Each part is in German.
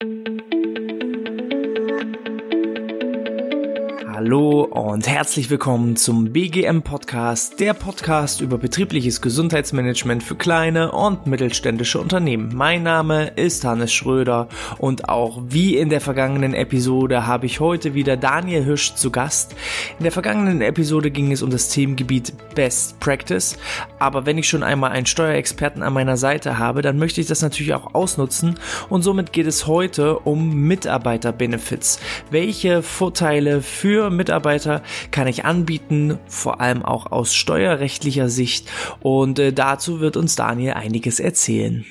thank you Hallo und herzlich willkommen zum BGM Podcast, der Podcast über betriebliches Gesundheitsmanagement für kleine und mittelständische Unternehmen. Mein Name ist Hannes Schröder und auch wie in der vergangenen Episode habe ich heute wieder Daniel Hirsch zu Gast. In der vergangenen Episode ging es um das Themengebiet Best Practice, aber wenn ich schon einmal einen Steuerexperten an meiner Seite habe, dann möchte ich das natürlich auch ausnutzen und somit geht es heute um Mitarbeiterbenefits. Welche Vorteile für Mitarbeiter kann ich anbieten, vor allem auch aus steuerrechtlicher Sicht. Und äh, dazu wird uns Daniel einiges erzählen.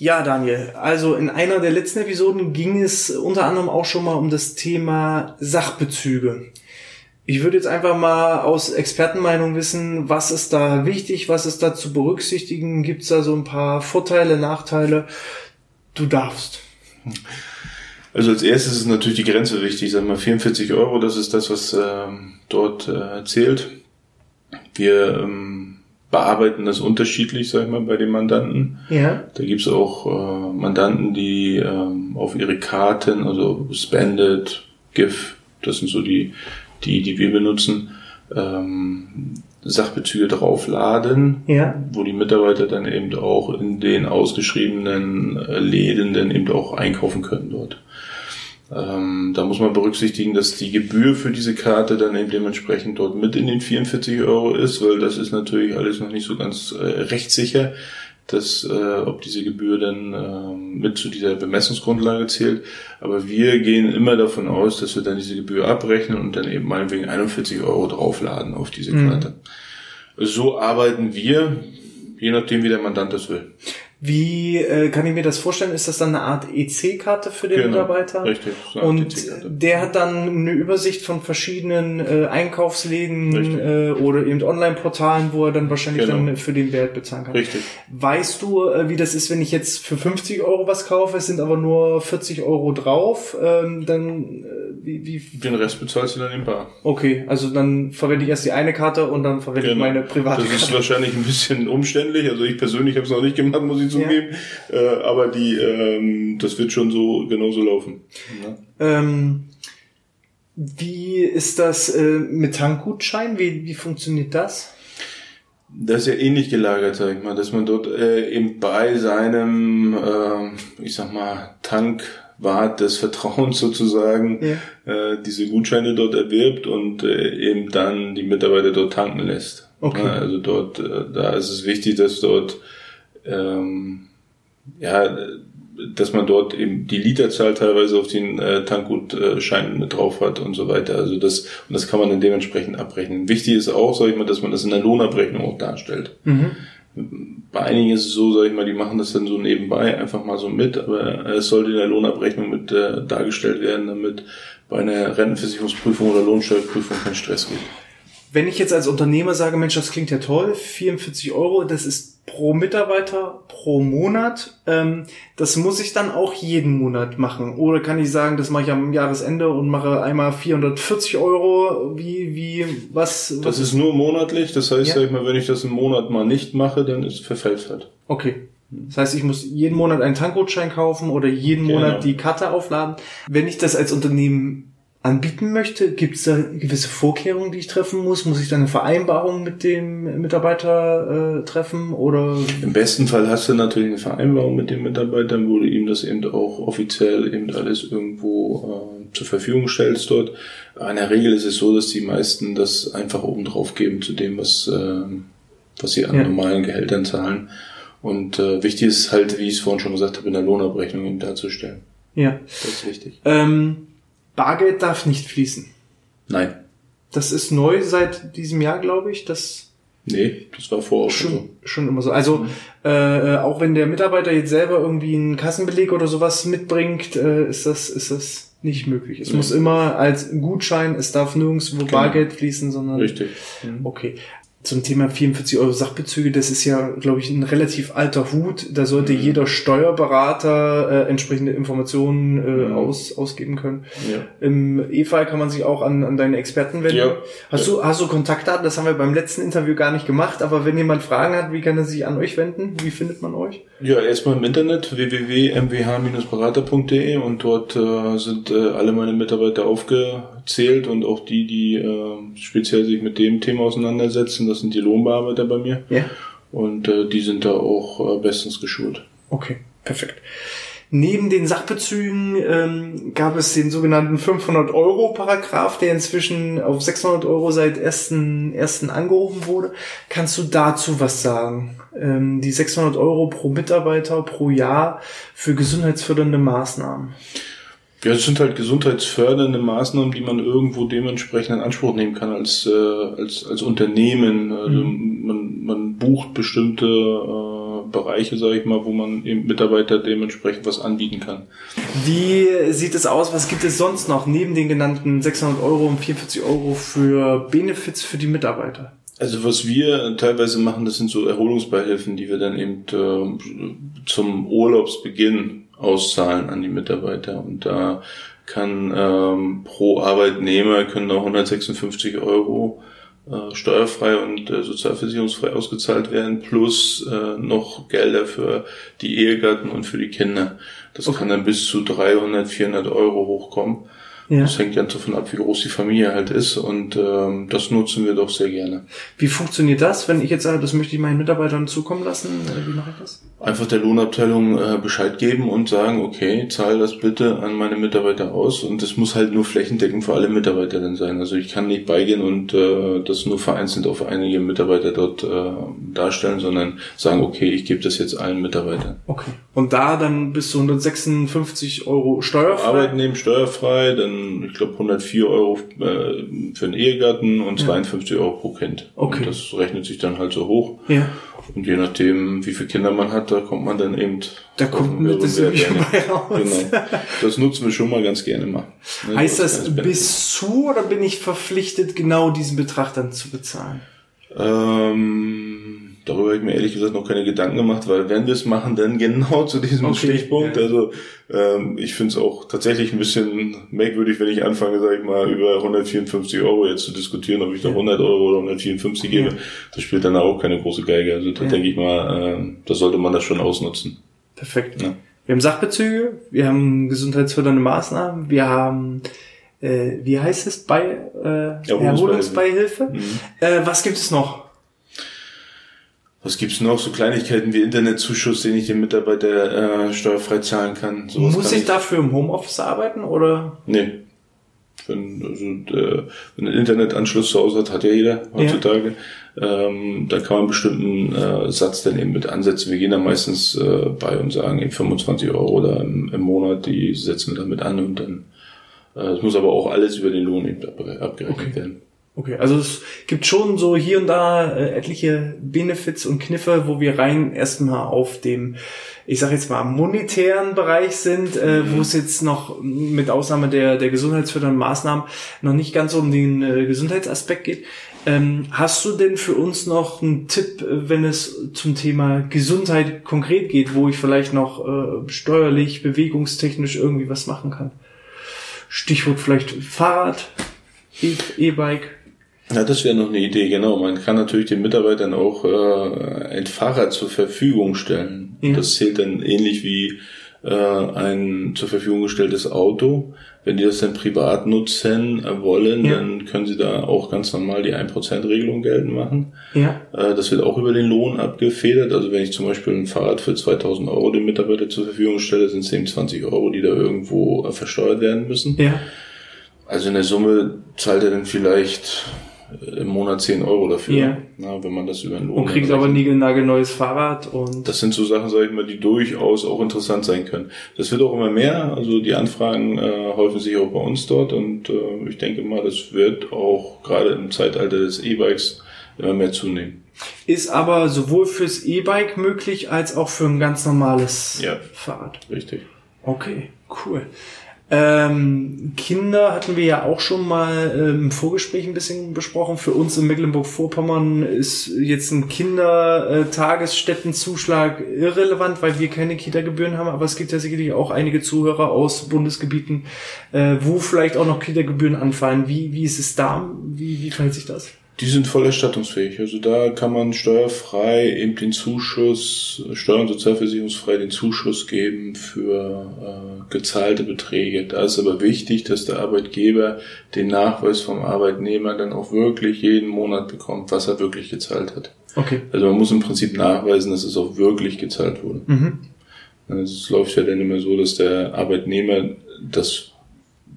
Ja, Daniel, also in einer der letzten Episoden ging es unter anderem auch schon mal um das Thema Sachbezüge. Ich würde jetzt einfach mal aus Expertenmeinung wissen, was ist da wichtig, was ist da zu berücksichtigen, gibt es da so ein paar Vorteile, Nachteile? Du darfst. Also als erstes ist natürlich die Grenze wichtig, sag mal 44 Euro, das ist das, was ähm, dort äh, zählt. Wir ähm, bearbeiten das unterschiedlich, sag ich mal, bei den Mandanten. Ja. Da gibt's auch äh, Mandanten, die ähm, auf ihre Karten, also Spended, GIF, das sind so die, die, die wir benutzen, ähm, Sachbezüge draufladen, ja. wo die Mitarbeiter dann eben auch in den ausgeschriebenen äh, Läden dann eben auch einkaufen können dort. Ähm, da muss man berücksichtigen, dass die Gebühr für diese Karte dann eben dementsprechend dort mit in den 44 Euro ist, weil das ist natürlich alles noch nicht so ganz äh, rechtssicher, dass äh, ob diese Gebühr dann äh, mit zu dieser Bemessungsgrundlage zählt. Aber wir gehen immer davon aus, dass wir dann diese Gebühr abrechnen und dann eben meinetwegen 41 Euro draufladen auf diese mhm. Karte. Mhm. So arbeiten wir, je nachdem, wie der Mandant das will. Wie äh, kann ich mir das vorstellen? Ist das dann eine Art EC-Karte für den genau, Mitarbeiter? Richtig. So und der hat dann eine Übersicht von verschiedenen äh, Einkaufsläden äh, oder eben Online-Portalen, wo er dann wahrscheinlich genau. dann für den Wert bezahlen kann. Richtig. Weißt du, äh, wie das ist, wenn ich jetzt für 50 Euro was kaufe, es sind aber nur 40 Euro drauf, ähm, dann äh, wie, wie Den Rest bezahlst du dann im Bar. Okay, also dann verwende ich erst die eine Karte und dann verwende genau. ich meine private Karte. Das ist wahrscheinlich ein bisschen umständlich. Also ich persönlich habe es noch nicht gemacht, muss ich zugeben. Ja. Äh, aber die, ähm, das wird schon so genauso laufen. Ja. Ähm, wie ist das äh, mit Tankgutschein? Wie, wie funktioniert das? Das ist ja ähnlich gelagert, sag ich mal, dass man dort äh, eben bei seinem, äh, ich sag mal, Tankwart des Vertrauens sozusagen ja. äh, diese Gutscheine dort erwirbt und äh, eben dann die Mitarbeiter dort tanken lässt. Okay. Ja, also dort, äh, da ist es wichtig, dass dort ähm, ja, dass man dort eben die Literzahl teilweise auf den äh, Tankgutscheinen mit drauf hat und so weiter. Also das, und das kann man dann dementsprechend abrechnen. Wichtig ist auch, sag ich mal, dass man das in der Lohnabrechnung auch darstellt. Mhm. Bei einigen ist es so, sag ich mal, die machen das dann so nebenbei einfach mal so mit, aber es sollte in der Lohnabrechnung mit äh, dargestellt werden, damit bei einer Rentenversicherungsprüfung oder Lohnsteuerprüfung kein Stress gibt. Wenn ich jetzt als Unternehmer sage, Mensch, das klingt ja toll, 44 Euro, das ist pro Mitarbeiter pro Monat. Ähm, das muss ich dann auch jeden Monat machen. Oder kann ich sagen, das mache ich am Jahresende und mache einmal 440 Euro? Wie, wie, was? was das ist nur monatlich. Das heißt, ja. sag ich mal, wenn ich das im Monat mal nicht mache, dann ist verfällt halt. Okay. Das heißt, ich muss jeden Monat einen Tankgutschein kaufen oder jeden genau. Monat die Karte aufladen. Wenn ich das als Unternehmen anbieten möchte? Gibt es da gewisse Vorkehrungen, die ich treffen muss? Muss ich da eine Vereinbarung mit dem Mitarbeiter äh, treffen oder? Im besten Fall hast du natürlich eine Vereinbarung mit dem Mitarbeiter, wo du ihm das eben auch offiziell eben alles irgendwo äh, zur Verfügung stellst dort. in der Regel ist es so, dass die meisten das einfach oben drauf geben zu dem, was, äh, was sie an ja. normalen Gehältern zahlen. Und äh, wichtig ist halt, wie ich es vorhin schon gesagt habe, in der Lohnabrechnung eben darzustellen. Ja. Das ist wichtig. Ähm Bargeld darf nicht fließen. Nein. Das ist neu seit diesem Jahr, glaube ich. Das nee, das war vorher schon, so. schon immer so. Also mhm. äh, auch wenn der Mitarbeiter jetzt selber irgendwie einen Kassenbeleg oder sowas mitbringt, äh, ist das ist das nicht möglich. Es nee. muss immer als Gutschein, es darf nirgendwo genau. Bargeld fließen, sondern richtig. Okay. Zum Thema 44 Euro Sachbezüge, das ist ja, glaube ich, ein relativ alter Hut. Da sollte mhm. jeder Steuerberater äh, entsprechende Informationen äh, mhm. aus, ausgeben können. Ja. Im E-Fall kann man sich auch an, an deine Experten wenden. Ja. Hast, Du, hast du Kontaktdaten? Das haben wir beim letzten Interview gar nicht gemacht, aber wenn jemand Fragen hat, wie kann er sich an euch wenden? Wie findet man euch? Ja, erstmal im Internet www.mwh-berater.de und dort äh, sind äh, alle meine Mitarbeiter aufgezählt und auch die, die äh, speziell sich mit dem Thema auseinandersetzen. Das sind die Lohnbearbeiter bei mir. Ja. Und äh, die sind da auch äh, bestens geschult. Okay, perfekt. Neben den Sachbezügen ähm, gab es den sogenannten 500 Euro Paragraph, der inzwischen auf 600 Euro seit ersten ersten angehoben wurde. Kannst du dazu was sagen? Ähm, die 600 Euro pro Mitarbeiter pro Jahr für gesundheitsfördernde Maßnahmen. Ja, es sind halt gesundheitsfördernde Maßnahmen, die man irgendwo dementsprechend in Anspruch nehmen kann als, äh, als, als Unternehmen. Also mhm. man, man bucht bestimmte äh, Bereiche, sage ich mal, wo man eben Mitarbeiter dementsprechend was anbieten kann. Wie sieht es aus? Was gibt es sonst noch neben den genannten 600 Euro und 44 Euro für Benefits für die Mitarbeiter? Also was wir teilweise machen, das sind so Erholungsbeihilfen, die wir dann eben äh, zum Urlaubsbeginn auszahlen an die Mitarbeiter. Und da kann ähm, pro Arbeitnehmer können da 156 Euro äh, steuerfrei und äh, sozialversicherungsfrei ausgezahlt werden, plus äh, noch Gelder für die Ehegatten und für die Kinder. Das okay. kann dann bis zu 300, 400 Euro hochkommen. Ja. Das hängt ganz davon ab, wie groß die Familie halt ist und ähm, das nutzen wir doch sehr gerne. Wie funktioniert das, wenn ich jetzt sage, das möchte ich meinen Mitarbeitern zukommen lassen? Wie mache ich das? Einfach der Lohnabteilung äh, Bescheid geben und sagen, okay, zahl das bitte an meine Mitarbeiter aus und das muss halt nur flächendeckend für alle Mitarbeiter dann sein. Also ich kann nicht beigehen und äh, das nur vereinzelt auf einige Mitarbeiter dort äh, darstellen, sondern sagen, okay, ich gebe das jetzt allen Mitarbeitern. Okay. Und da dann bis zu 156 Euro steuerfrei? Arbeitnehmer steuerfrei, dann ich glaube, 104 Euro äh, für einen Ehegatten und 52 ja. Euro pro Kind. Okay. Und das rechnet sich dann halt so hoch. Ja. Und je nachdem, wie viele Kinder man hat, da kommt man dann eben. Da kommt mit das raus. Genau. Das nutzen wir schon mal ganz gerne mal. Ne? Heißt das bis zu oder bin ich verpflichtet, genau diesen Betrag dann zu bezahlen? Ähm, Darüber habe ich mir ehrlich gesagt noch keine Gedanken gemacht, weil wenn wir es machen, dann genau zu diesem okay, Stichpunkt. Ja. Also ähm, ich finde es auch tatsächlich ein bisschen merkwürdig, wenn ich anfange, sage ich mal, über 154 Euro jetzt zu diskutieren, ob ich da 100 Euro oder 154 gebe. Ja. Das spielt dann auch keine große Geige. Also da ja. denke ich mal, äh, da sollte man das schon ausnutzen. Perfekt. Ja. Wir haben Sachbezüge, wir haben gesundheitsfördernde Maßnahmen, wir haben äh, wie heißt es bei äh, Erholungsbeihilfe? Mhm. Äh, was gibt es noch? Was gibt's noch? So Kleinigkeiten wie Internetzuschuss, den ich dem Mitarbeiter äh, steuerfrei zahlen kann. Sowas Muss ich, ich dafür im Homeoffice arbeiten oder? Nee. Wenn, also, äh, wenn ein Internetanschluss zu Hause hat, hat ja jeder heutzutage. Ja. Ähm, da kann man einen bestimmten äh, Satz dann eben mit ansetzen. Wir gehen da meistens äh, bei und sagen eben 25 Euro oder im, im Monat, die setzen wir damit an und dann äh, es muss aber auch alles über den Lohn eben abgerechnet okay. werden. Okay, also es gibt schon so hier und da äh, etliche Benefits und Kniffe, wo wir rein erstmal auf dem, ich sag jetzt mal, monetären Bereich sind, äh, mhm. wo es jetzt noch mit Ausnahme der, der gesundheitsfördernden Maßnahmen noch nicht ganz um den äh, Gesundheitsaspekt geht. Ähm, hast du denn für uns noch einen Tipp, wenn es zum Thema Gesundheit konkret geht, wo ich vielleicht noch steuerlich, bewegungstechnisch irgendwie was machen kann? Stichwort vielleicht Fahrrad, E-Bike. Ja, das wäre noch eine Idee, genau. Man kann natürlich den Mitarbeitern auch äh, ein Fahrrad zur Verfügung stellen. Ja. Das zählt dann ähnlich wie äh, ein zur Verfügung gestelltes Auto. Wenn die das dann privat nutzen wollen, ja. dann können sie da auch ganz normal die 1%-Regelung geltend machen. Ja. Äh, das wird auch über den Lohn abgefedert. Also wenn ich zum Beispiel ein Fahrrad für 2000 Euro dem Mitarbeiter zur Verfügung stelle, sind es eben 20 Euro, die da irgendwo äh, versteuert werden müssen. Ja. Also in der Summe zahlt er dann vielleicht im Monat 10 Euro dafür, yeah. na, wenn man das über den Lohn Und kriegt aber ein neues Fahrrad und. Das sind so Sachen, sag ich mal, die durchaus auch interessant sein können. Das wird auch immer mehr, also die Anfragen äh, häufen sich auch bei uns dort und äh, ich denke mal, das wird auch gerade im Zeitalter des E-Bikes immer mehr zunehmen. Ist aber sowohl fürs E-Bike möglich als auch für ein ganz normales ja, Fahrrad. Richtig. Okay, cool. Ähm, Kinder hatten wir ja auch schon mal äh, im Vorgespräch ein bisschen besprochen. Für uns in Mecklenburg-Vorpommern ist jetzt ein Kindertagesstättenzuschlag irrelevant, weil wir keine Kita-Gebühren haben. Aber es gibt ja sicherlich auch einige Zuhörer aus Bundesgebieten, äh, wo vielleicht auch noch Kita-Gebühren anfallen. Wie, wie ist es da? Wie, wie verhält sich das? Die sind voll erstattungsfähig. Also da kann man steuerfrei eben den Zuschuss, steuer- und sozialversicherungsfrei den Zuschuss geben für äh, gezahlte Beträge. Da ist aber wichtig, dass der Arbeitgeber den Nachweis vom Arbeitnehmer dann auch wirklich jeden Monat bekommt, was er wirklich gezahlt hat. Okay. Also man muss im Prinzip nachweisen, dass es auch wirklich gezahlt wurde. Mhm. Es läuft ja dann immer so, dass der Arbeitnehmer das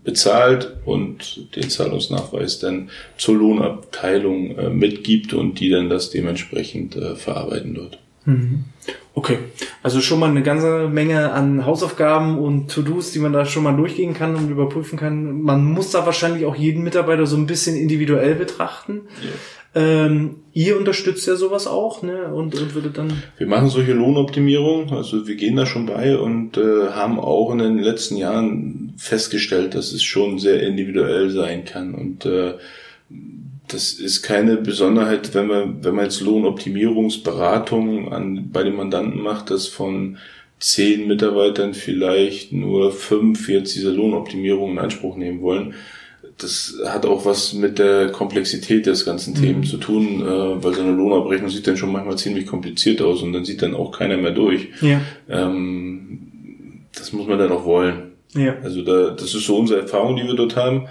bezahlt und den Zahlungsnachweis dann zur Lohnabteilung äh, mitgibt und die dann das dementsprechend äh, verarbeiten dort. Mhm. Okay, also schon mal eine ganze Menge an Hausaufgaben und To-Dos, die man da schon mal durchgehen kann und überprüfen kann. Man muss da wahrscheinlich auch jeden Mitarbeiter so ein bisschen individuell betrachten. Ja. Ähm, ihr unterstützt ja sowas auch, ne? Und, und würdet dann. Wir machen solche Lohnoptimierungen, also wir gehen da schon bei und äh, haben auch in den letzten Jahren festgestellt, dass es schon sehr individuell sein kann. Und äh, das ist keine Besonderheit, wenn man, wenn man jetzt Lohnoptimierungsberatungen an, bei den Mandanten macht, dass von zehn Mitarbeitern vielleicht nur fünf jetzt diese Lohnoptimierung in Anspruch nehmen wollen das hat auch was mit der Komplexität des ganzen mhm. Themen zu tun, äh, weil so eine Lohnabrechnung sieht dann schon manchmal ziemlich kompliziert aus und dann sieht dann auch keiner mehr durch. Ja. Ähm, das muss man dann auch wollen. Ja. Also da, das ist so unsere Erfahrung, die wir dort haben.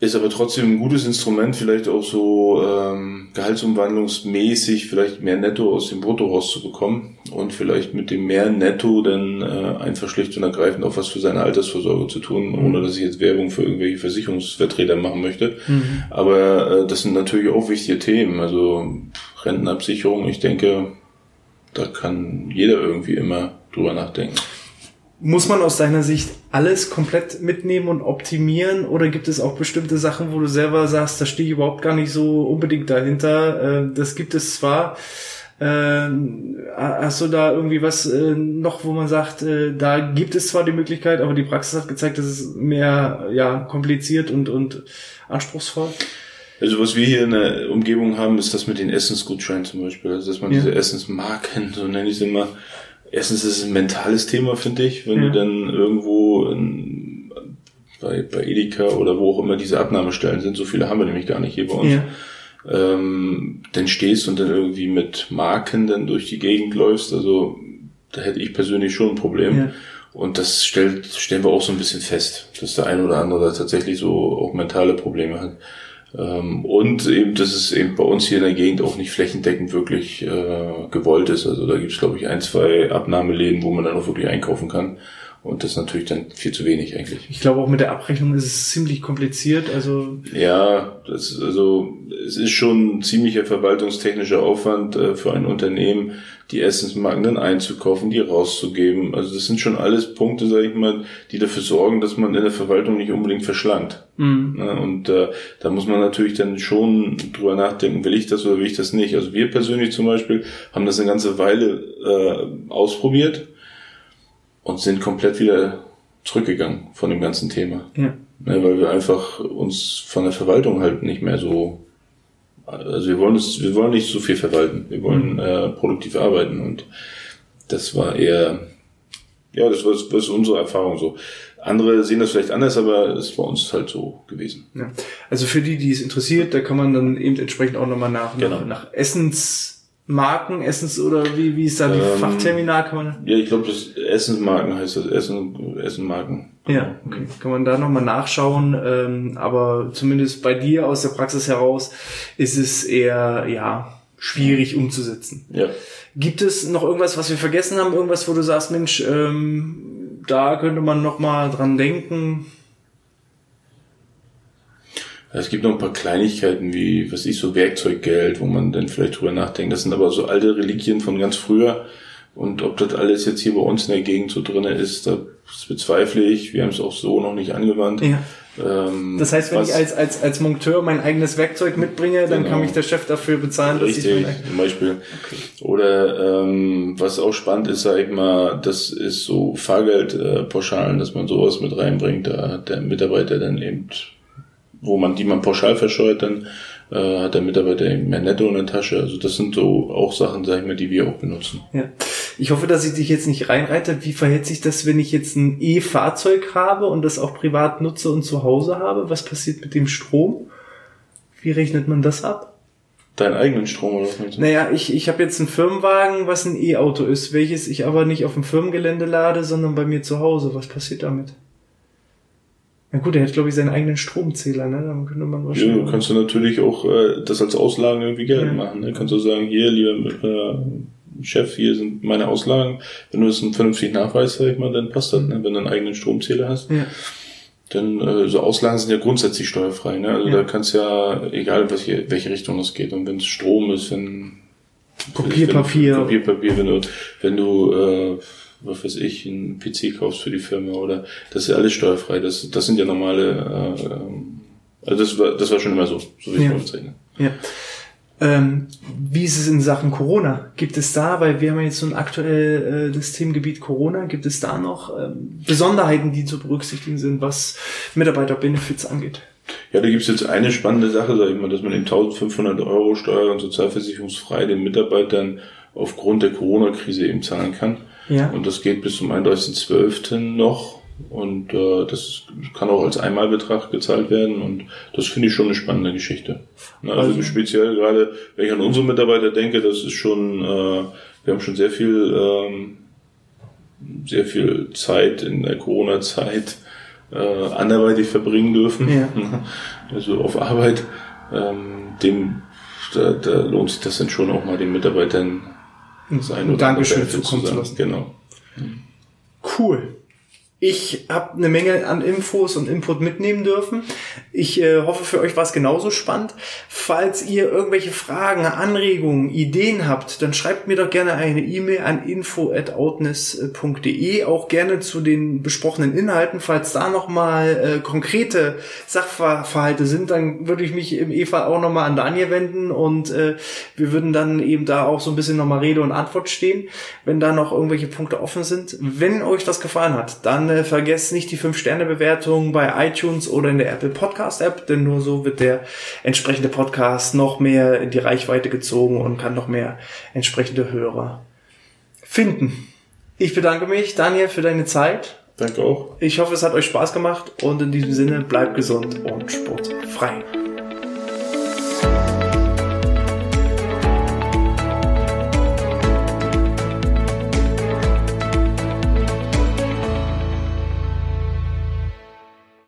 Ist aber trotzdem ein gutes Instrument, vielleicht auch so ähm, gehaltsumwandlungsmäßig vielleicht mehr Netto aus dem Brutto rauszubekommen und vielleicht mit dem mehr Netto dann äh, einfach schlicht und ergreifend auch was für seine Altersvorsorge zu tun, mhm. ohne dass ich jetzt Werbung für irgendwelche Versicherungsvertreter machen möchte. Mhm. Aber äh, das sind natürlich auch wichtige Themen. Also Rentenabsicherung, ich denke, da kann jeder irgendwie immer drüber nachdenken. Muss man aus deiner Sicht alles komplett mitnehmen und optimieren oder gibt es auch bestimmte Sachen, wo du selber sagst, da stehe ich überhaupt gar nicht so unbedingt dahinter? Äh, das gibt es zwar. Äh, hast du da irgendwie was äh, noch, wo man sagt, da gibt es zwar die Möglichkeit, aber die Praxis hat gezeigt, dass es mehr ja kompliziert und und anspruchsvoll. Also was wir hier in der Umgebung haben, ist das mit den Essensgutscheinen zum Beispiel, also dass man ja. diese Essensmarken, so nenne ich es immer, erstens ist es ein mentales Thema, finde ich, wenn ja. du dann irgendwo in, bei, bei Edeka oder wo auch immer diese Abnahmestellen sind, so viele haben wir nämlich gar nicht hier bei uns, ja. ähm, dann stehst und dann irgendwie mit Marken dann durch die Gegend läufst, also da hätte ich persönlich schon ein Problem. Ja. Und das stellt, stellen wir auch so ein bisschen fest, dass der ein oder andere da tatsächlich so auch mentale Probleme hat. Ähm, und eben, dass es eben bei uns hier in der Gegend auch nicht flächendeckend wirklich äh, gewollt ist. Also da gibt es, glaube ich, ein, zwei Abnahmeläden, wo man dann auch wirklich einkaufen kann. Und das ist natürlich dann viel zu wenig eigentlich. Ich glaube auch mit der Abrechnung ist es ziemlich kompliziert. Also ja, das also es ist schon ein ziemlicher verwaltungstechnischer Aufwand äh, für ein Unternehmen, die Essensmarken dann einzukaufen, die rauszugeben. Also das sind schon alles Punkte, sage ich mal, die dafür sorgen, dass man in der Verwaltung nicht unbedingt verschlankt. Mhm. Ja, und äh, da muss man natürlich dann schon drüber nachdenken, will ich das oder will ich das nicht. Also wir persönlich zum Beispiel haben das eine ganze Weile äh, ausprobiert und sind komplett wieder zurückgegangen von dem ganzen Thema. Ja. ja. weil wir einfach uns von der Verwaltung halt nicht mehr so, also wir wollen es, wir wollen nicht so viel verwalten, wir wollen mhm. äh, produktiv arbeiten und das war eher, ja, das war, das war unsere Erfahrung so. Andere sehen das vielleicht anders, aber es ist bei uns halt so gewesen. Ja. Also für die, die es interessiert, da kann man dann eben entsprechend auch nochmal nach, genau. nach, nach Essens Marken, Essens oder wie, wie ist da die ähm, Fachterminal? Kann man ja, ich glaube, das Essensmarken heißt das, Essen, Essenmarken. Ja, okay. Kann man da nochmal nachschauen, ähm, aber zumindest bei dir aus der Praxis heraus ist es eher, ja, schwierig umzusetzen. Ja. Gibt es noch irgendwas, was wir vergessen haben? Irgendwas, wo du sagst, Mensch, ähm, da könnte man nochmal dran denken? Es gibt noch ein paar Kleinigkeiten wie, was ich, so Werkzeuggeld, wo man dann vielleicht drüber nachdenkt. Das sind aber so alte Reliquien von ganz früher, Und ob das alles jetzt hier bei uns in der Gegend so drinne ist, das bezweifle ich. Wir haben es auch so noch nicht angewandt. Ja. Ähm, das heißt, wenn ich als, als, als Monteur mein eigenes Werkzeug mitbringe, dann genau. kann mich der Chef dafür bezahlen, dass Richtig, ich zum Beispiel. Okay. Oder ähm, was auch spannend ist, sag ich mal, das ist so Fahrgeldpauschalen, äh, dass man sowas mit reinbringt, da hat der Mitarbeiter dann eben, wo man die man pauschal verscheuert, dann äh, hat der Mitarbeiter eben mehr Netto in der Tasche. Also das sind so auch Sachen, sag ich mal, die wir auch benutzen. Ja. Ich hoffe, dass ich dich jetzt nicht reinreite. Wie verhält sich das, wenn ich jetzt ein E-Fahrzeug habe und das auch privat nutze und zu Hause habe? Was passiert mit dem Strom? Wie rechnet man das ab? Deinen eigenen Strom oder was meinst du? Naja, ich, ich habe jetzt einen Firmenwagen, was ein E-Auto ist, welches ich aber nicht auf dem Firmengelände lade, sondern bei mir zu Hause. Was passiert damit? Na gut, er hat, glaube ich, seinen eigenen Stromzähler, ne? Dann könnte man wahrscheinlich. Ja, kannst du natürlich auch äh, das als Auslagen irgendwie Geld ja. machen. Ne? Kannst du sagen, hier, lieber äh, Chef, hier sind meine Auslagen. Wenn du das einen vernünftigen Nachweis, sag ich mal, dann passt das, ne? wenn du einen eigenen Stromzähler hast. Ja. Denn äh, so Auslagen sind ja grundsätzlich steuerfrei. Ne? Also ja. da kannst ja, egal welche, welche Richtung das geht, und wenn es Strom ist, wenn Papierpapier. Wenn, Papierpapier, wenn du, wenn du äh, was weiß ich, einen PC kaufst für die Firma oder das ist ja alles steuerfrei. Das, das sind ja normale, äh, also das war, das war schon immer so, so wie ich ja. es bezeichne. Ja. Ähm, wie ist es in Sachen Corona? Gibt es da, weil wir haben ja jetzt so ein aktuell äh, das Themengebiet Corona, gibt es da noch ähm, Besonderheiten, die zu berücksichtigen sind, was Mitarbeiterbenefits angeht? Ja, da gibt's jetzt eine spannende Sache, sag ich mal, dass man eben 1500 Euro Steuer- und sozialversicherungsfrei den Mitarbeitern aufgrund der Corona-Krise eben zahlen kann. Ja. Und das geht bis zum 31.12. noch. Und äh, das kann auch als Einmalbetrag gezahlt werden. Und das finde ich schon eine spannende Geschichte. Also, also speziell gerade, wenn ich an unsere Mitarbeiter denke, das ist schon, äh, wir haben schon sehr viel, ähm, sehr viel Zeit in der Corona-Zeit äh, anderweitig verbringen dürfen. Ja. Also auf Arbeit. Ähm, dem, da, da lohnt sich das dann schon auch mal den Mitarbeitern sein oder Dankeschön zukommen zu lassen. Genau. Cool. Ich habe eine Menge an Infos und Input mitnehmen dürfen. Ich äh, hoffe, für euch war es genauso spannend. Falls ihr irgendwelche Fragen, Anregungen, Ideen habt, dann schreibt mir doch gerne eine E-Mail an info@outness.de, auch gerne zu den besprochenen Inhalten. Falls da nochmal äh, konkrete Sachverhalte sind, dann würde ich mich im EFA auch nochmal an Daniel wenden und äh, wir würden dann eben da auch so ein bisschen nochmal Rede und Antwort stehen, wenn da noch irgendwelche Punkte offen sind. Wenn euch das gefallen hat, dann äh, vergesst nicht die 5-Sterne-Bewertung bei iTunes oder in der Apple Podcast-App, denn nur so wird der entsprechende Podcast noch mehr in die Reichweite gezogen und kann noch mehr entsprechende Hörer finden. Ich bedanke mich, Daniel, für deine Zeit. Danke auch. Ich hoffe, es hat euch Spaß gemacht und in diesem Sinne bleibt gesund und sportfrei.